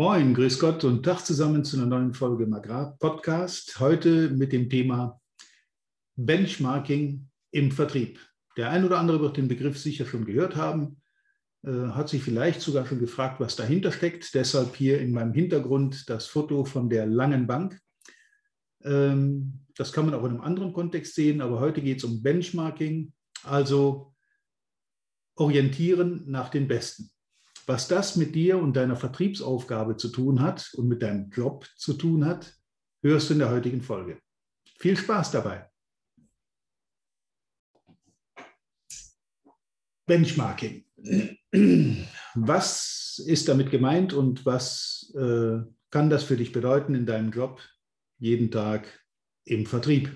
Moin, grüß Gott und Tag zusammen zu einer neuen Folge im Agrar-Podcast. Heute mit dem Thema Benchmarking im Vertrieb. Der ein oder andere wird den Begriff sicher schon gehört haben, äh, hat sich vielleicht sogar schon gefragt, was dahinter steckt. Deshalb hier in meinem Hintergrund das Foto von der langen Bank. Ähm, das kann man auch in einem anderen Kontext sehen, aber heute geht es um Benchmarking, also orientieren nach den Besten. Was das mit dir und deiner Vertriebsaufgabe zu tun hat und mit deinem Job zu tun hat, hörst du in der heutigen Folge. Viel Spaß dabei. Benchmarking. Was ist damit gemeint und was äh, kann das für dich bedeuten in deinem Job jeden Tag im Vertrieb?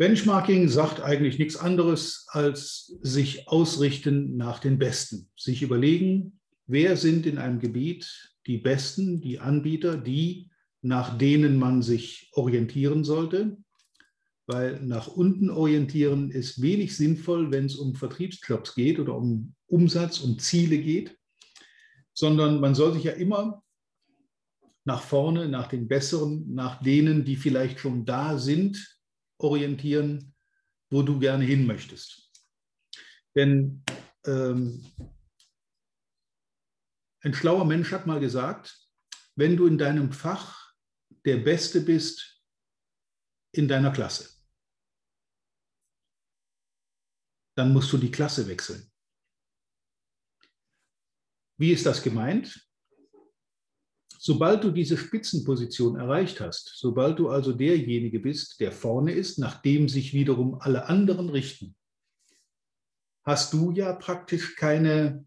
Benchmarking sagt eigentlich nichts anderes als sich ausrichten nach den Besten. Sich überlegen, wer sind in einem Gebiet die Besten, die Anbieter, die, nach denen man sich orientieren sollte. Weil nach unten orientieren ist wenig sinnvoll, wenn es um Vertriebsjobs geht oder um Umsatz, um Ziele geht, sondern man soll sich ja immer nach vorne, nach den Besseren, nach denen, die vielleicht schon da sind, orientieren, wo du gerne hin möchtest. Denn ähm, ein schlauer Mensch hat mal gesagt, wenn du in deinem Fach der Beste bist in deiner Klasse, dann musst du die Klasse wechseln. Wie ist das gemeint? Sobald du diese Spitzenposition erreicht hast, sobald du also derjenige bist, der vorne ist, nach dem sich wiederum alle anderen richten, hast du ja praktisch keine,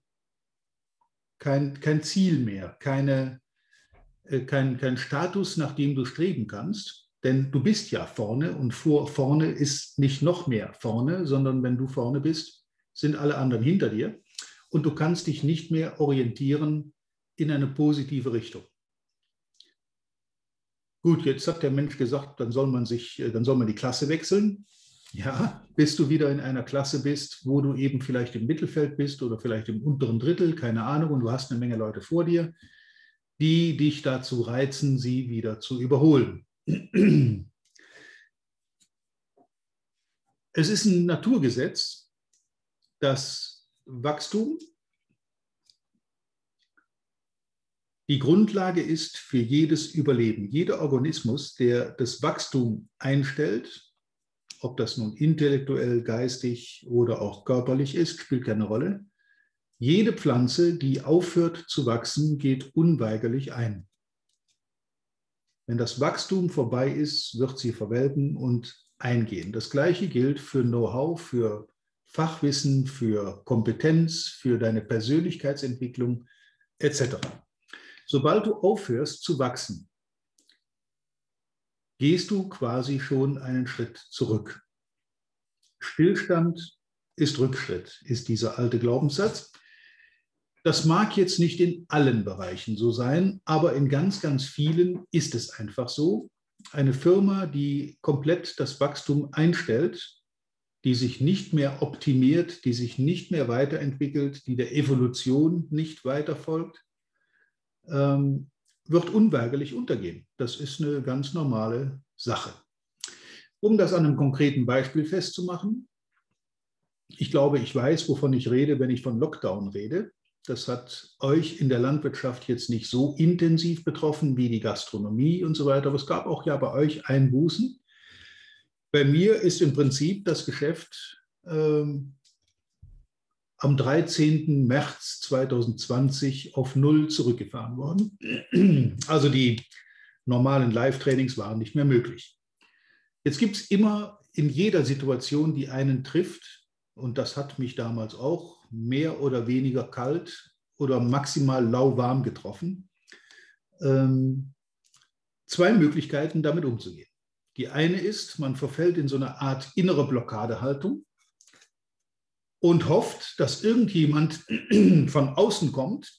kein, kein Ziel mehr, keine, äh, kein, kein Status, nach dem du streben kannst. Denn du bist ja vorne und vor vorne ist nicht noch mehr vorne, sondern wenn du vorne bist, sind alle anderen hinter dir und du kannst dich nicht mehr orientieren in eine positive Richtung. Gut, jetzt hat der Mensch gesagt, dann soll man sich, äh, dann soll man die Klasse wechseln. Ja, bis du wieder in einer Klasse bist, wo du eben vielleicht im Mittelfeld bist oder vielleicht im unteren Drittel, keine Ahnung, und du hast eine Menge Leute vor dir, die dich dazu reizen, sie wieder zu überholen. Es ist ein Naturgesetz, dass Wachstum die Grundlage ist für jedes Überleben. Jeder Organismus, der das Wachstum einstellt, ob das nun intellektuell, geistig oder auch körperlich ist, spielt keine Rolle. Jede Pflanze, die aufhört zu wachsen, geht unweigerlich ein. Wenn das Wachstum vorbei ist, wird sie verwelken und eingehen. Das Gleiche gilt für Know-how, für Fachwissen, für Kompetenz, für deine Persönlichkeitsentwicklung etc. Sobald du aufhörst zu wachsen, gehst du quasi schon einen Schritt zurück. Stillstand ist Rückschritt, ist dieser alte Glaubenssatz. Das mag jetzt nicht in allen Bereichen so sein, aber in ganz, ganz vielen ist es einfach so. Eine Firma, die komplett das Wachstum einstellt, die sich nicht mehr optimiert, die sich nicht mehr weiterentwickelt, die der Evolution nicht weiter folgt, ähm, wird unweigerlich untergehen. Das ist eine ganz normale Sache. Um das an einem konkreten Beispiel festzumachen, ich glaube, ich weiß, wovon ich rede, wenn ich von Lockdown rede. Das hat euch in der Landwirtschaft jetzt nicht so intensiv betroffen wie die Gastronomie und so weiter, aber es gab auch ja bei euch Einbußen. Bei mir ist im Prinzip das Geschäft ähm, am 13. März 2020 auf Null zurückgefahren worden. Also die normalen Live-Trainings waren nicht mehr möglich. Jetzt gibt es immer in jeder Situation, die einen trifft, und das hat mich damals auch mehr oder weniger kalt oder maximal lauwarm getroffen, ähm, zwei Möglichkeiten, damit umzugehen. Die eine ist, man verfällt in so eine Art innere Blockadehaltung und hofft, dass irgendjemand von außen kommt,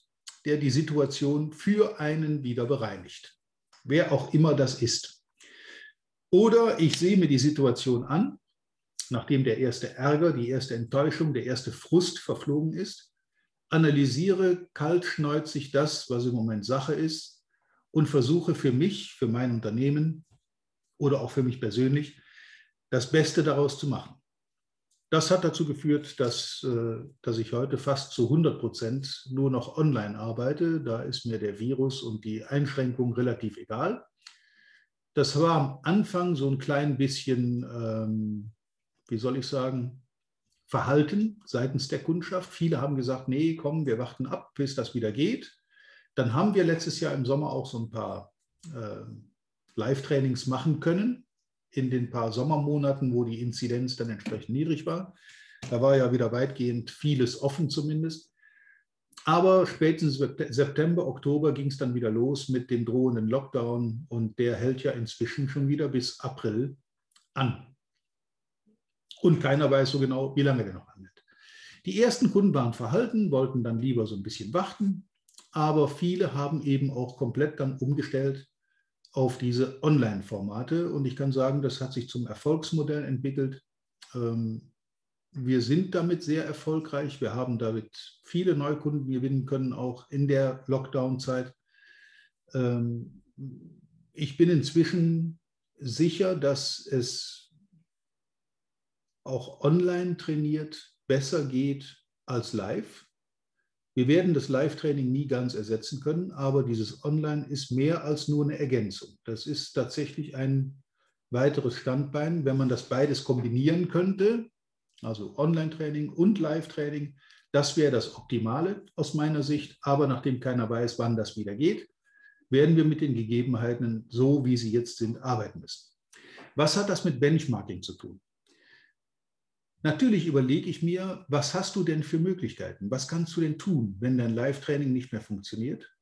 der die Situation für einen wieder bereinigt. Wer auch immer das ist. Oder ich sehe mir die Situation an, nachdem der erste Ärger, die erste Enttäuschung, der erste Frust verflogen ist. analysiere kaltschneuzig das, was im Moment Sache ist und versuche für mich, für mein Unternehmen oder auch für mich persönlich, das Beste daraus zu machen. Das hat dazu geführt, dass, äh, dass ich heute fast zu 100 Prozent nur noch online arbeite. Da ist mir der Virus und die Einschränkung relativ egal. Das war am Anfang so ein klein bisschen, ähm, wie soll ich sagen, Verhalten seitens der Kundschaft. Viele haben gesagt, nee, komm, wir warten ab, bis das wieder geht. Dann haben wir letztes Jahr im Sommer auch so ein paar äh, Live-Trainings machen können in den paar Sommermonaten, wo die Inzidenz dann entsprechend niedrig war. Da war ja wieder weitgehend vieles offen zumindest. Aber spätestens September, Oktober ging es dann wieder los mit dem drohenden Lockdown und der hält ja inzwischen schon wieder bis April an. Und keiner weiß so genau, wie lange der noch anhält. Die ersten Kunden waren verhalten, wollten dann lieber so ein bisschen warten, aber viele haben eben auch komplett dann umgestellt auf diese Online-Formate. Und ich kann sagen, das hat sich zum Erfolgsmodell entwickelt. Ähm, wir sind damit sehr erfolgreich. Wir haben damit viele Neukunden gewinnen können, auch in der Lockdown-Zeit. Ähm, ich bin inzwischen sicher, dass es auch online trainiert besser geht als live. Wir werden das Live-Training nie ganz ersetzen können, aber dieses Online ist mehr als nur eine Ergänzung. Das ist tatsächlich ein weiteres Standbein. Wenn man das beides kombinieren könnte, also Online-Training und Live-Training, das wäre das Optimale aus meiner Sicht. Aber nachdem keiner weiß, wann das wieder geht, werden wir mit den Gegebenheiten, so wie sie jetzt sind, arbeiten müssen. Was hat das mit Benchmarking zu tun? Natürlich überlege ich mir, was hast du denn für Möglichkeiten? Was kannst du denn tun, wenn dein Live-Training nicht mehr funktioniert?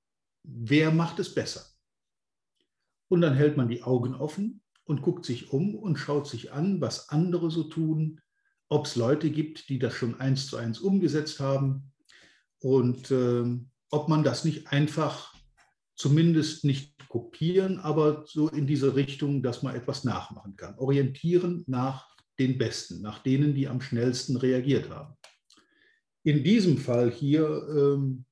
Wer macht es besser? Und dann hält man die Augen offen und guckt sich um und schaut sich an, was andere so tun, ob es Leute gibt, die das schon eins zu eins umgesetzt haben und äh, ob man das nicht einfach zumindest nicht kopieren, aber so in diese Richtung, dass man etwas nachmachen kann. Orientieren nach den Besten, nach denen, die am schnellsten reagiert haben. In diesem Fall hier ähm,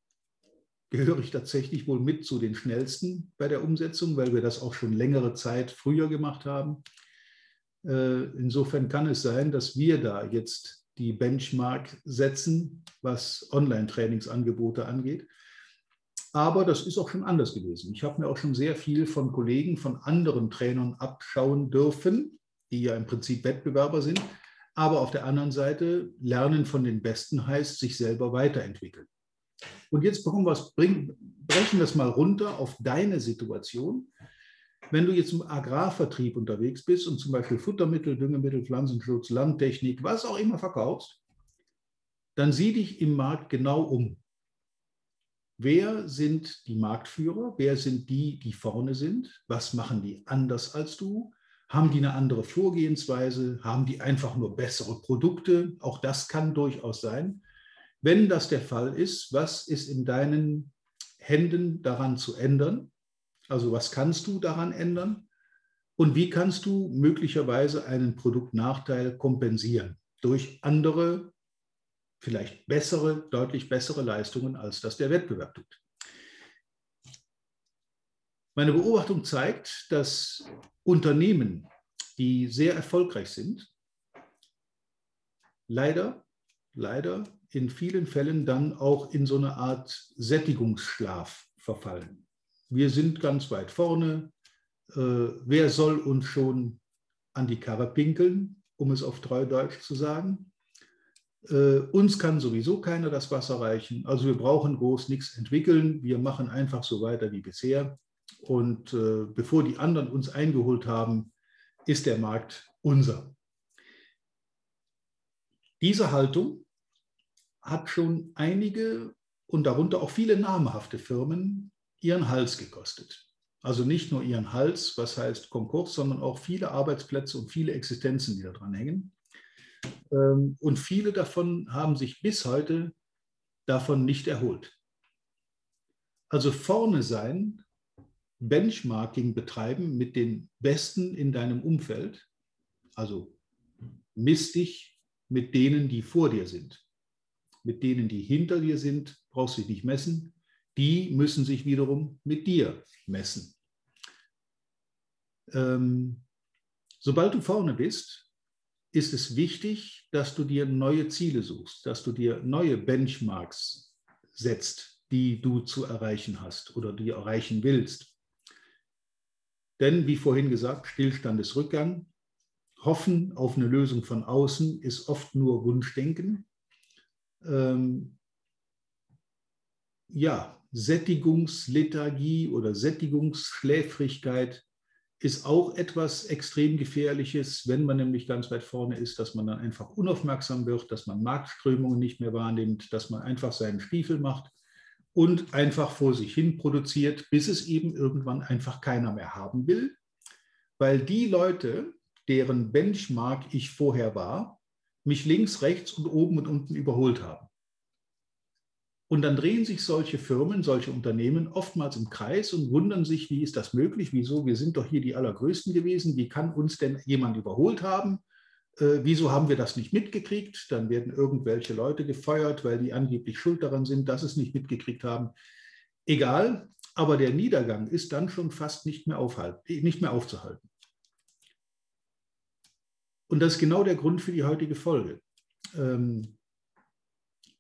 gehöre ich tatsächlich wohl mit zu den schnellsten bei der Umsetzung, weil wir das auch schon längere Zeit früher gemacht haben. Äh, insofern kann es sein, dass wir da jetzt die Benchmark setzen, was Online-Trainingsangebote angeht. Aber das ist auch schon anders gewesen. Ich habe mir auch schon sehr viel von Kollegen, von anderen Trainern abschauen dürfen, die ja im Prinzip Wettbewerber sind. Aber auf der anderen Seite, lernen von den Besten heißt, sich selber weiterentwickeln. Und jetzt wir bring, brechen wir es mal runter auf deine Situation. Wenn du jetzt im Agrarvertrieb unterwegs bist und zum Beispiel Futtermittel, Düngemittel, Pflanzenschutz, Landtechnik, was auch immer verkaufst, dann sieh dich im Markt genau um. Wer sind die Marktführer? Wer sind die, die vorne sind? Was machen die anders als du? Haben die eine andere Vorgehensweise? Haben die einfach nur bessere Produkte? Auch das kann durchaus sein. Wenn das der Fall ist, was ist in deinen Händen daran zu ändern? Also was kannst du daran ändern? Und wie kannst du möglicherweise einen Produktnachteil kompensieren durch andere, vielleicht bessere, deutlich bessere Leistungen, als das der Wettbewerb tut? Meine Beobachtung zeigt, dass Unternehmen, die sehr erfolgreich sind, leider, leider in vielen Fällen dann auch in so eine Art Sättigungsschlaf verfallen. Wir sind ganz weit vorne. Äh, wer soll uns schon an die Karre pinkeln, um es auf Treudeutsch zu sagen? Äh, uns kann sowieso keiner das Wasser reichen. Also wir brauchen groß nichts entwickeln. Wir machen einfach so weiter wie bisher. Und äh, bevor die anderen uns eingeholt haben, ist der Markt unser. Diese Haltung hat schon einige und darunter auch viele namhafte Firmen ihren Hals gekostet. Also nicht nur ihren Hals, was heißt Konkurs, sondern auch viele Arbeitsplätze und viele Existenzen, die da dran hängen. Ähm, und viele davon haben sich bis heute davon nicht erholt. Also vorne sein Benchmarking betreiben mit den Besten in deinem Umfeld. Also misst dich mit denen, die vor dir sind. mit denen, die hinter dir sind, brauchst du dich nicht messen. Die müssen sich wiederum mit dir messen. Ähm, sobald du vorne bist, ist es wichtig, dass du dir neue Ziele suchst, dass du dir neue Benchmarks setzt, die du zu erreichen hast oder die erreichen willst. Denn, wie vorhin gesagt, Stillstand ist Rückgang. Hoffen auf eine Lösung von außen ist oft nur Wunschdenken. Ähm, ja, Sättigungslethargie oder Sättigungsschläfrigkeit ist auch etwas extrem Gefährliches, wenn man nämlich ganz weit vorne ist, dass man dann einfach unaufmerksam wird, dass man Marktströmungen nicht mehr wahrnimmt, dass man einfach seinen Stiefel macht und einfach vor sich hin produziert, bis es eben irgendwann einfach keiner mehr haben will, weil die Leute, deren Benchmark ich vorher war, mich links, rechts und oben und unten überholt haben. Und dann drehen sich solche Firmen, solche Unternehmen oftmals im Kreis und wundern sich, wie ist das möglich? Wieso? Wir sind doch hier die Allergrößten gewesen. Wie kann uns denn jemand überholt haben? Äh, wieso haben wir das nicht mitgekriegt? Dann werden irgendwelche Leute gefeuert, weil die angeblich schuld daran sind, dass es nicht mitgekriegt haben. Egal, aber der Niedergang ist dann schon fast nicht mehr, nicht mehr aufzuhalten. Und das ist genau der Grund für die heutige Folge. Ähm,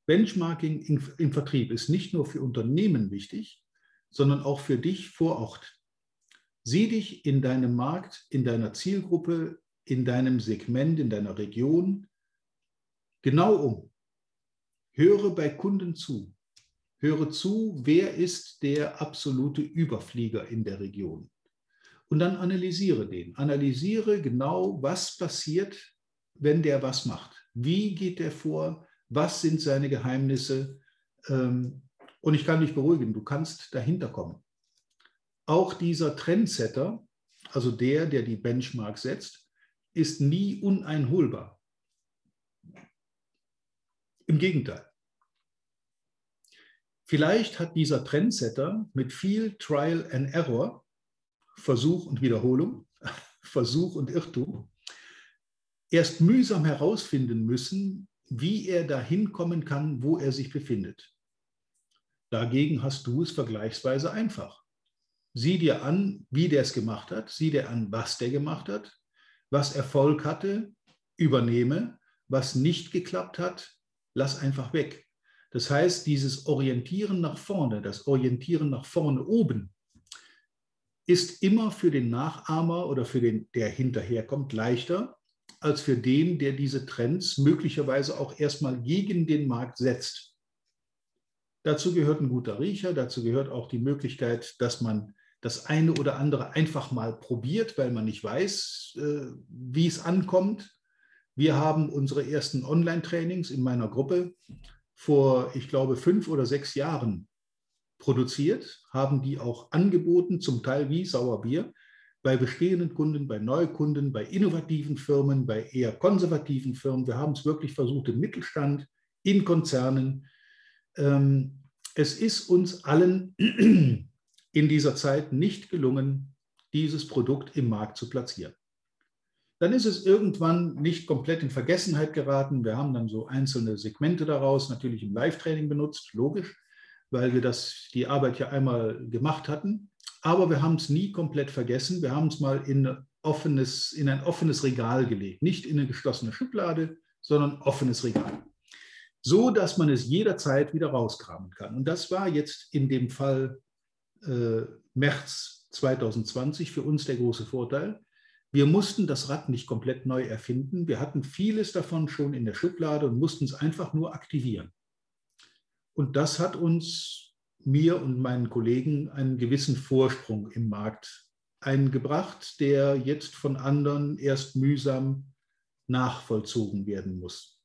Benchmarking im, im Vertrieb ist nicht nur für Unternehmen wichtig, sondern auch für dich vor Ort. Sieh dich in deinem Markt, in deiner Zielgruppe, in deinem Segment, in deiner Region genau um. Höre bei Kunden zu. Höre zu, wer ist der absolute Überflieger in der Region. Und dann analysiere den. Analysiere genau, was passiert, wenn der was macht. Wie geht der vor? Was sind seine Geheimnisse? Ähm, und ich kann dich beruhigen, du kannst dahinter kommen. Auch dieser Trendsetter, also der, der die Benchmark setzt, ist nie uneinholbar. Im Gegenteil. Vielleicht hat dieser Trendsetter mit viel Trial and Error, Versuch und Wiederholung, Versuch und Irrtum, erst mühsam herausfinden müssen, wie er dahin kommen kann, wo er sich befindet. Dagegen hast du es vergleichsweise einfach. Sieh dir an, wie der es gemacht hat, sieh dir an, was der gemacht hat, was Erfolg hatte, übernehme, was nicht geklappt hat, lass einfach weg. Das heißt, dieses Orientieren nach vorne, das Orientieren nach vorne oben, ist immer für den Nachahmer oder für den, der hinterherkommt, leichter, als für den, der diese Trends möglicherweise auch erstmal gegen den Markt setzt. Dazu gehört ein guter Riecher, dazu gehört auch die Möglichkeit, dass man das eine oder andere einfach mal probiert, weil man nicht weiß, äh, wie es ankommt. Wir haben unsere ersten Online-Trainings in meiner Gruppe vor, ich glaube, fünf oder sechs Jahren produziert, haben die auch angeboten, zum Teil wie Sauerbier bei bestehenden Kunden, bei Neukunden, bei innovativen Firmen, bei eher konservativen Firmen. Wir haben es wirklich versucht im Mittelstand, in Konzernen. Ähm, es ist uns allen in dieser Zeit nicht gelungen, dieses Produkt im Markt zu platzieren. Dann ist es irgendwann nicht komplett in Vergessenheit geraten. Wir haben dann so einzelne Segmente daraus natürlich im Live-Training benutzt, logisch, weil wir das, die Arbeit ja einmal gemacht hatten. Aber wir haben es nie komplett vergessen. Wir haben es mal in, offenes, in ein offenes Regal gelegt. Nicht in eine geschlossene Schublade, sondern offenes Regal. So, dass man es jederzeit wieder rauskramen kann. Und das war jetzt in dem Fall äh, März 2020 für uns der große Vorteil. Wir mussten das Rad nicht komplett neu erfinden. Wir hatten vieles davon schon in der Schublade und mussten es einfach nur aktivieren. Und das hat uns mir und meinen Kollegen einen gewissen Vorsprung im Markt eingebracht, der jetzt von anderen erst mühsam nachvollzogen werden muss.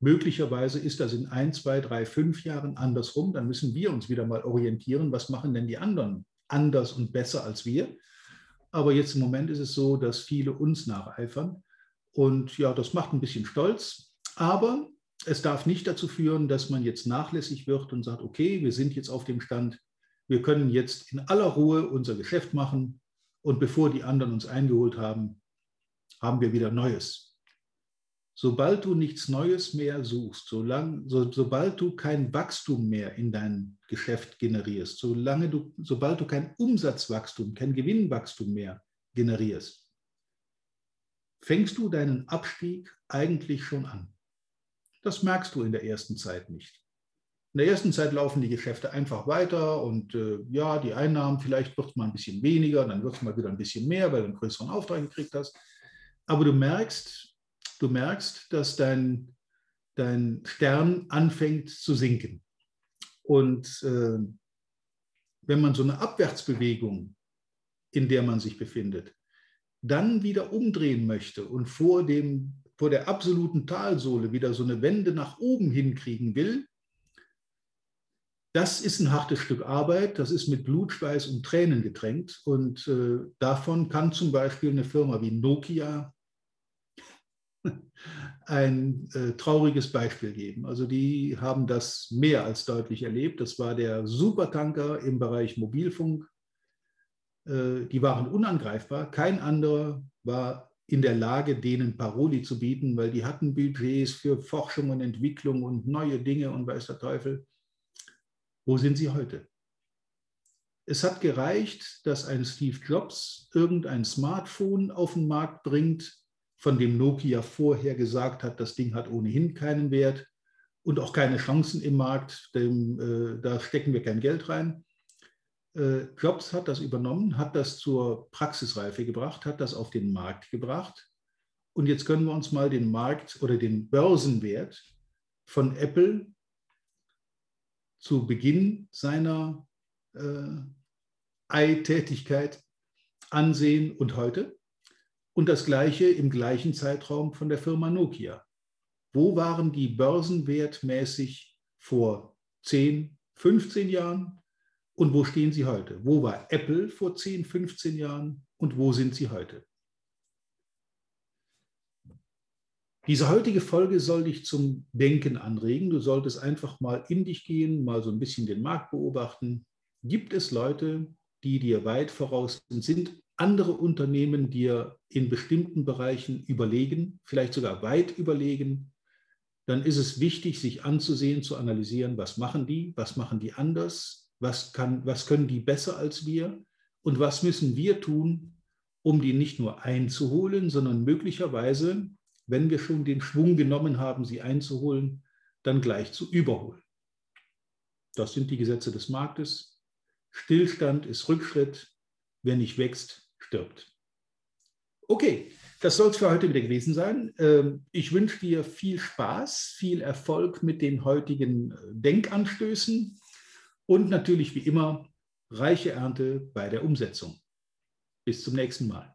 Möglicherweise ist das in ein, zwei, drei, fünf Jahren andersrum. Dann müssen wir uns wieder mal orientieren, was machen denn die anderen anders und besser als wir. Aber jetzt im Moment ist es so, dass viele uns nacheifern. Und ja, das macht ein bisschen stolz. Aber es darf nicht dazu führen, dass man jetzt nachlässig wird und sagt, okay, wir sind jetzt auf dem Stand, wir können jetzt in aller Ruhe unser Geschäft machen und bevor die anderen uns eingeholt haben, haben wir wieder Neues. Sobald du nichts Neues mehr suchst, solang, so, sobald du kein Wachstum mehr in dein Geschäft generierst, solange du, sobald du kein Umsatzwachstum, kein Gewinnwachstum mehr generierst, fängst du deinen Abstieg eigentlich schon an. Das merkst du in der ersten Zeit nicht. In der ersten Zeit laufen die Geschäfte einfach weiter und äh, ja, die Einnahmen, vielleicht wird es mal ein bisschen weniger, dann wird es mal wieder ein bisschen mehr, weil du einen größeren Auftrag gekriegt hast. Aber du merkst, du merkst, dass dein, dein Stern anfängt zu sinken. Und äh, wenn man so eine Abwärtsbewegung, in der man sich befindet, dann wieder umdrehen möchte und vor, dem, vor der absoluten Talsohle wieder so eine Wende nach oben hinkriegen will, das ist ein hartes Stück Arbeit, das ist mit Blut, Schweiß und Tränen getränkt. Und äh, davon kann zum Beispiel eine Firma wie Nokia ein äh, trauriges Beispiel geben. Also die haben das mehr als deutlich erlebt. Das war der Supertanker im Bereich Mobilfunk. Äh, die waren unangreifbar. Kein anderer war in der Lage, denen Paroli zu bieten, weil die hatten Budgets für Forschung und Entwicklung und neue Dinge und weiß der Teufel. Wo sind sie heute? Es hat gereicht, dass ein Steve Jobs irgendein Smartphone auf den Markt bringt, von dem Nokia vorher gesagt hat, das Ding hat ohnehin keinen Wert und auch keine Chancen im Markt, dem, äh, da stecken wir kein Geld rein. Äh, Jobs hat das übernommen, hat das zur Praxisreife gebracht, hat das auf den Markt gebracht. Und jetzt können wir uns mal den Markt oder den Börsenwert von Apple zu Beginn seiner äh, Ei-Tätigkeit ansehen und heute. Und das gleiche im gleichen Zeitraum von der Firma Nokia. Wo waren die börsenwertmäßig vor 10, 15 Jahren und wo stehen sie heute? Wo war Apple vor 10, 15 Jahren und wo sind sie heute? Diese heutige Folge soll dich zum Denken anregen. Du solltest einfach mal in dich gehen, mal so ein bisschen den Markt beobachten. Gibt es Leute, die dir weit voraus sind? Andere Unternehmen dir in bestimmten Bereichen überlegen, vielleicht sogar weit überlegen, dann ist es wichtig, sich anzusehen, zu analysieren, was machen die, was machen die anders, was, kann, was können die besser als wir und was müssen wir tun, um die nicht nur einzuholen, sondern möglicherweise, wenn wir schon den Schwung genommen haben, sie einzuholen, dann gleich zu überholen. Das sind die Gesetze des Marktes. Stillstand ist Rückschritt. Wer nicht wächst, stirbt. Okay, das soll es für heute wieder gewesen sein. Ähm, ich wünsche dir viel Spaß, viel Erfolg mit den heutigen äh, Denkanstößen und natürlich wie immer reiche Ernte bei der Umsetzung. Bis zum nächsten Mal.